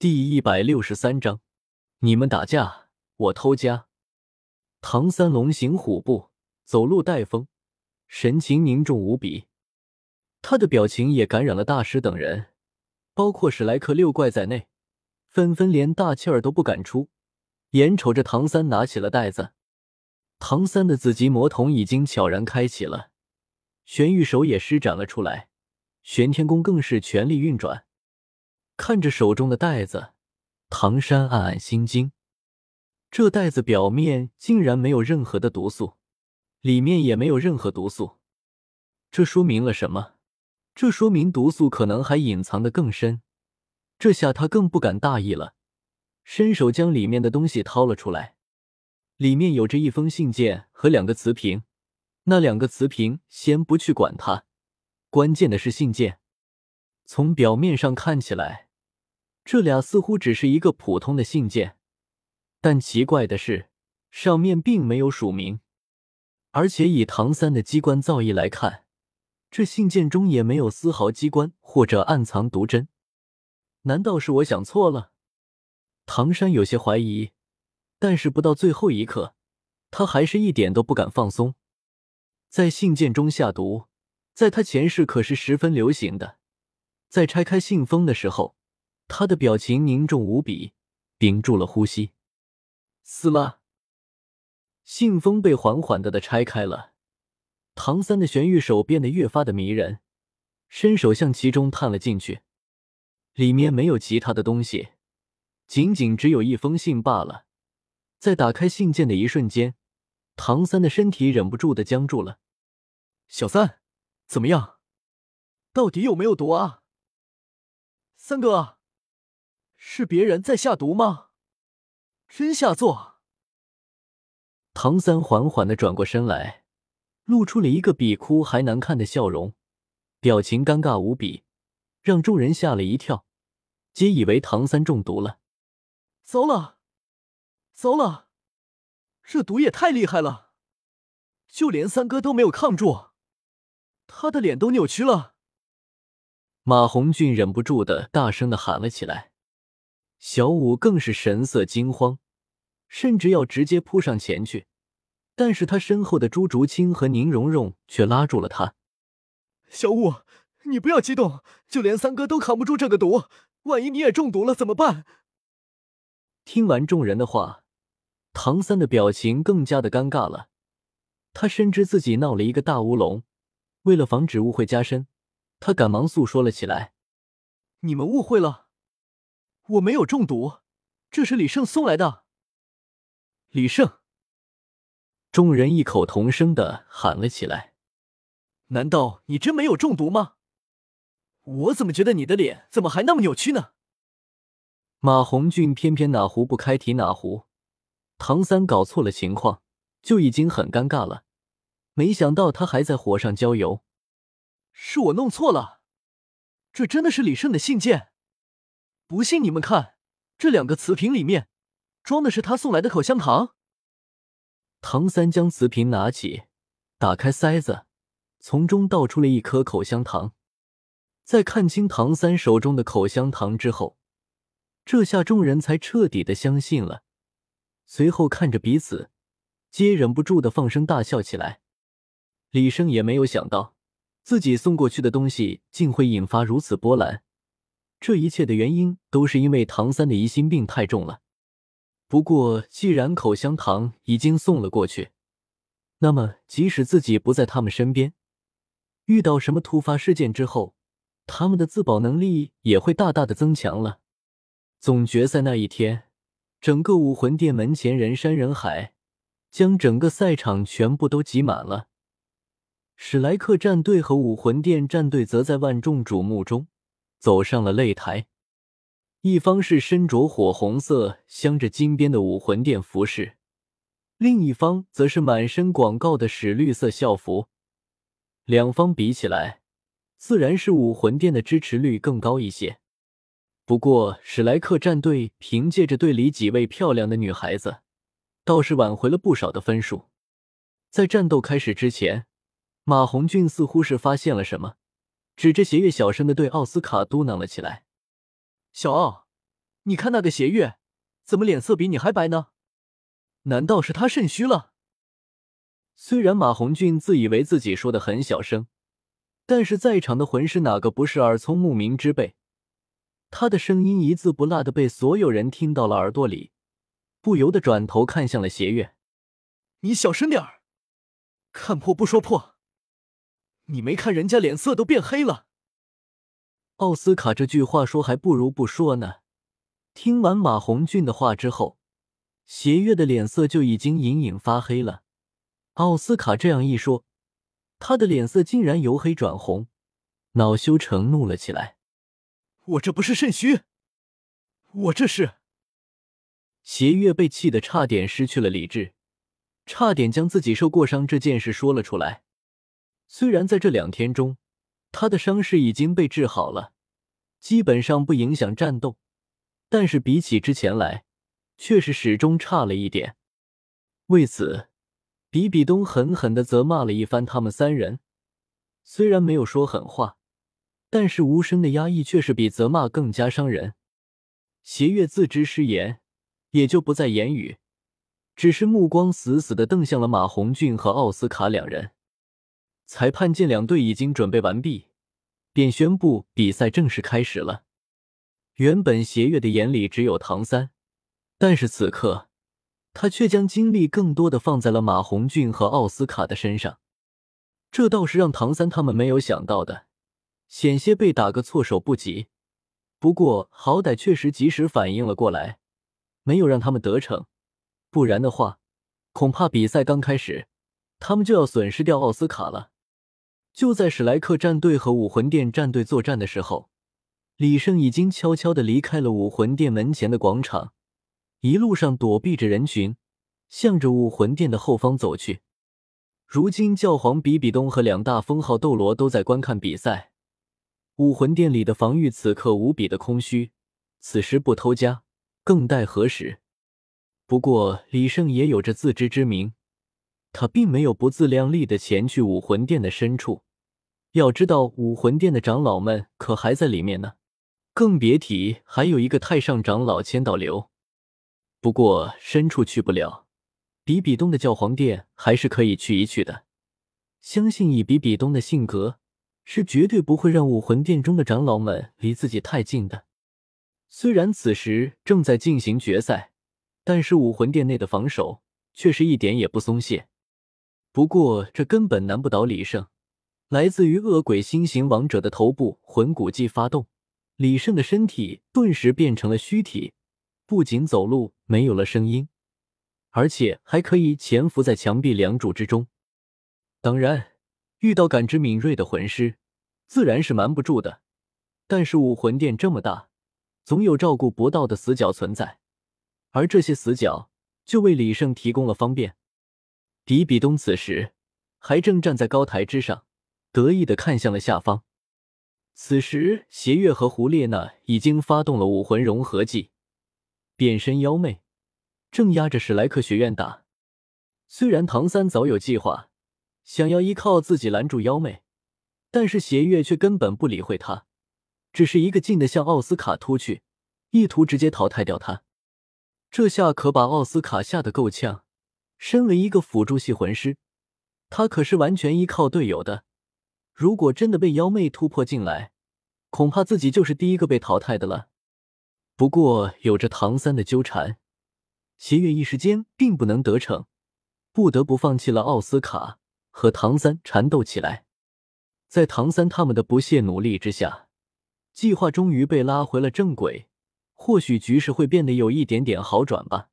第一百六十三章，你们打架，我偷家。唐三龙行虎步，走路带风，神情凝重无比。他的表情也感染了大师等人，包括史莱克六怪在内，纷纷连大气儿都不敢出，眼瞅着唐三拿起了袋子。唐三的紫极魔瞳已经悄然开启了，玄玉手也施展了出来，玄天功更是全力运转。看着手中的袋子，唐山暗暗心惊。这袋子表面竟然没有任何的毒素，里面也没有任何毒素，这说明了什么？这说明毒素可能还隐藏的更深。这下他更不敢大意了，伸手将里面的东西掏了出来。里面有着一封信件和两个瓷瓶。那两个瓷瓶先不去管它，关键的是信件。从表面上看起来。这俩似乎只是一个普通的信件，但奇怪的是，上面并没有署名，而且以唐三的机关造诣来看，这信件中也没有丝毫机关或者暗藏毒针。难道是我想错了？唐山有些怀疑，但是不到最后一刻，他还是一点都不敢放松。在信件中下毒，在他前世可是十分流行的。在拆开信封的时候。他的表情凝重无比，屏住了呼吸。撕了，信封被缓缓的的拆开了。唐三的玄玉手变得越发的迷人，伸手向其中探了进去。里面没有其他的东西，仅仅只有一封信罢了。在打开信件的一瞬间，唐三的身体忍不住的僵住了。小三，怎么样？到底有没有毒啊？三哥。是别人在下毒吗？真下作！唐三缓缓的转过身来，露出了一个比哭还难看的笑容，表情尴尬无比，让众人吓了一跳，皆以为唐三中毒了。糟了，糟了，这毒也太厉害了，就连三哥都没有抗住，他的脸都扭曲了。马红俊忍不住的大声的喊了起来。小五更是神色惊慌，甚至要直接扑上前去，但是他身后的朱竹清和宁荣荣却拉住了他。小五，你不要激动，就连三哥都扛不住这个毒，万一你也中毒了怎么办？听完众人的话，唐三的表情更加的尴尬了。他深知自己闹了一个大乌龙，为了防止误会加深，他赶忙诉说了起来：“你们误会了。”我没有中毒，这是李胜送来的。李胜，众人异口同声的喊了起来：“难道你真没有中毒吗？我怎么觉得你的脸怎么还那么扭曲呢？”马红俊偏偏哪壶不开提哪壶，唐三搞错了情况就已经很尴尬了，没想到他还在火上浇油。是我弄错了，这真的是李胜的信件。不信你们看，这两个瓷瓶里面装的是他送来的口香糖。唐三将瓷瓶拿起，打开塞子，从中倒出了一颗口香糖。在看清唐三手中的口香糖之后，这下众人才彻底的相信了。随后看着彼此，皆忍不住的放声大笑起来。李生也没有想到，自己送过去的东西竟会引发如此波澜。这一切的原因都是因为唐三的疑心病太重了。不过，既然口香糖已经送了过去，那么即使自己不在他们身边，遇到什么突发事件之后，他们的自保能力也会大大的增强了。总决赛那一天，整个武魂殿门前人山人海，将整个赛场全部都挤满了。史莱克战队和武魂殿战队则在万众瞩目中。走上了擂台，一方是身着火红色镶着金边的武魂殿服饰，另一方则是满身广告的史绿色校服。两方比起来，自然是武魂殿的支持率更高一些。不过，史莱克战队凭借着队里几位漂亮的女孩子，倒是挽回了不少的分数。在战斗开始之前，马红俊似乎是发现了什么。指着邪月，小声的对奥斯卡嘟囔了起来：“小奥，你看那个邪月，怎么脸色比你还白呢？难道是他肾虚了？虽然马红俊自以为自己说的很小声，但是在场的魂师哪个不是耳聪目明之辈？他的声音一字不落的被所有人听到了耳朵里，不由得转头看向了邪月：“你小声点儿，看破不说破。你没看人家脸色都变黑了。”奥斯卡这句话说还不如不说呢。听完马红俊的话之后，邪月的脸色就已经隐隐发黑了。奥斯卡这样一说，他的脸色竟然由黑转红，恼羞成怒了起来。我这不是肾虚，我这是……邪月被气得差点失去了理智，差点将自己受过伤这件事说了出来。虽然在这两天中，他的伤势已经被治好了，基本上不影响战斗，但是比起之前来，却是始终差了一点。为此，比比东狠狠的责骂了一番他们三人，虽然没有说狠话，但是无声的压抑却是比责骂更加伤人。邪月自知失言，也就不再言语，只是目光死死的瞪向了马红俊和奥斯卡两人。裁判见两队已经准备完毕，便宣布比赛正式开始了。原本邪月的眼里只有唐三，但是此刻他却将精力更多的放在了马红俊和奥斯卡的身上，这倒是让唐三他们没有想到的，险些被打个措手不及。不过好歹确实及时反应了过来，没有让他们得逞，不然的话，恐怕比赛刚开始，他们就要损失掉奥斯卡了。就在史莱克战队和武魂殿战队作战的时候，李胜已经悄悄的离开了武魂殿门前的广场，一路上躲避着人群，向着武魂殿的后方走去。如今教皇比比东和两大封号斗罗都在观看比赛，武魂殿里的防御此刻无比的空虚，此时不偷家，更待何时？不过李胜也有着自知之明。他并没有不自量力的前去武魂殿的深处，要知道武魂殿的长老们可还在里面呢，更别提还有一个太上长老千道流。不过深处去不了，比比东的教皇殿还是可以去一去的。相信以比比东的性格，是绝对不会让武魂殿中的长老们离自己太近的。虽然此时正在进行决赛，但是武魂殿内的防守却是一点也不松懈。不过，这根本难不倒李胜。来自于恶鬼星形王者的头部魂骨技发动，李胜的身体顿时变成了虚体，不仅走路没有了声音，而且还可以潜伏在墙壁梁柱之中。当然，遇到感知敏锐的魂师，自然是瞒不住的。但是武魂殿这么大，总有照顾不到的死角存在，而这些死角就为李胜提供了方便。比比东此时还正站在高台之上，得意的看向了下方。此时，邪月和胡列娜已经发动了武魂融合技，变身妖魅，正压着史莱克学院打。虽然唐三早有计划，想要依靠自己拦住妖媚，但是邪月却根本不理会他，只是一个劲的向奥斯卡突去，意图直接淘汰掉他。这下可把奥斯卡吓得够呛。身为一个辅助系魂师，他可是完全依靠队友的。如果真的被妖魅突破进来，恐怕自己就是第一个被淘汰的了。不过有着唐三的纠缠，邪月一时间并不能得逞，不得不放弃了奥斯卡，和唐三缠斗起来。在唐三他们的不懈努力之下，计划终于被拉回了正轨。或许局势会变得有一点点好转吧。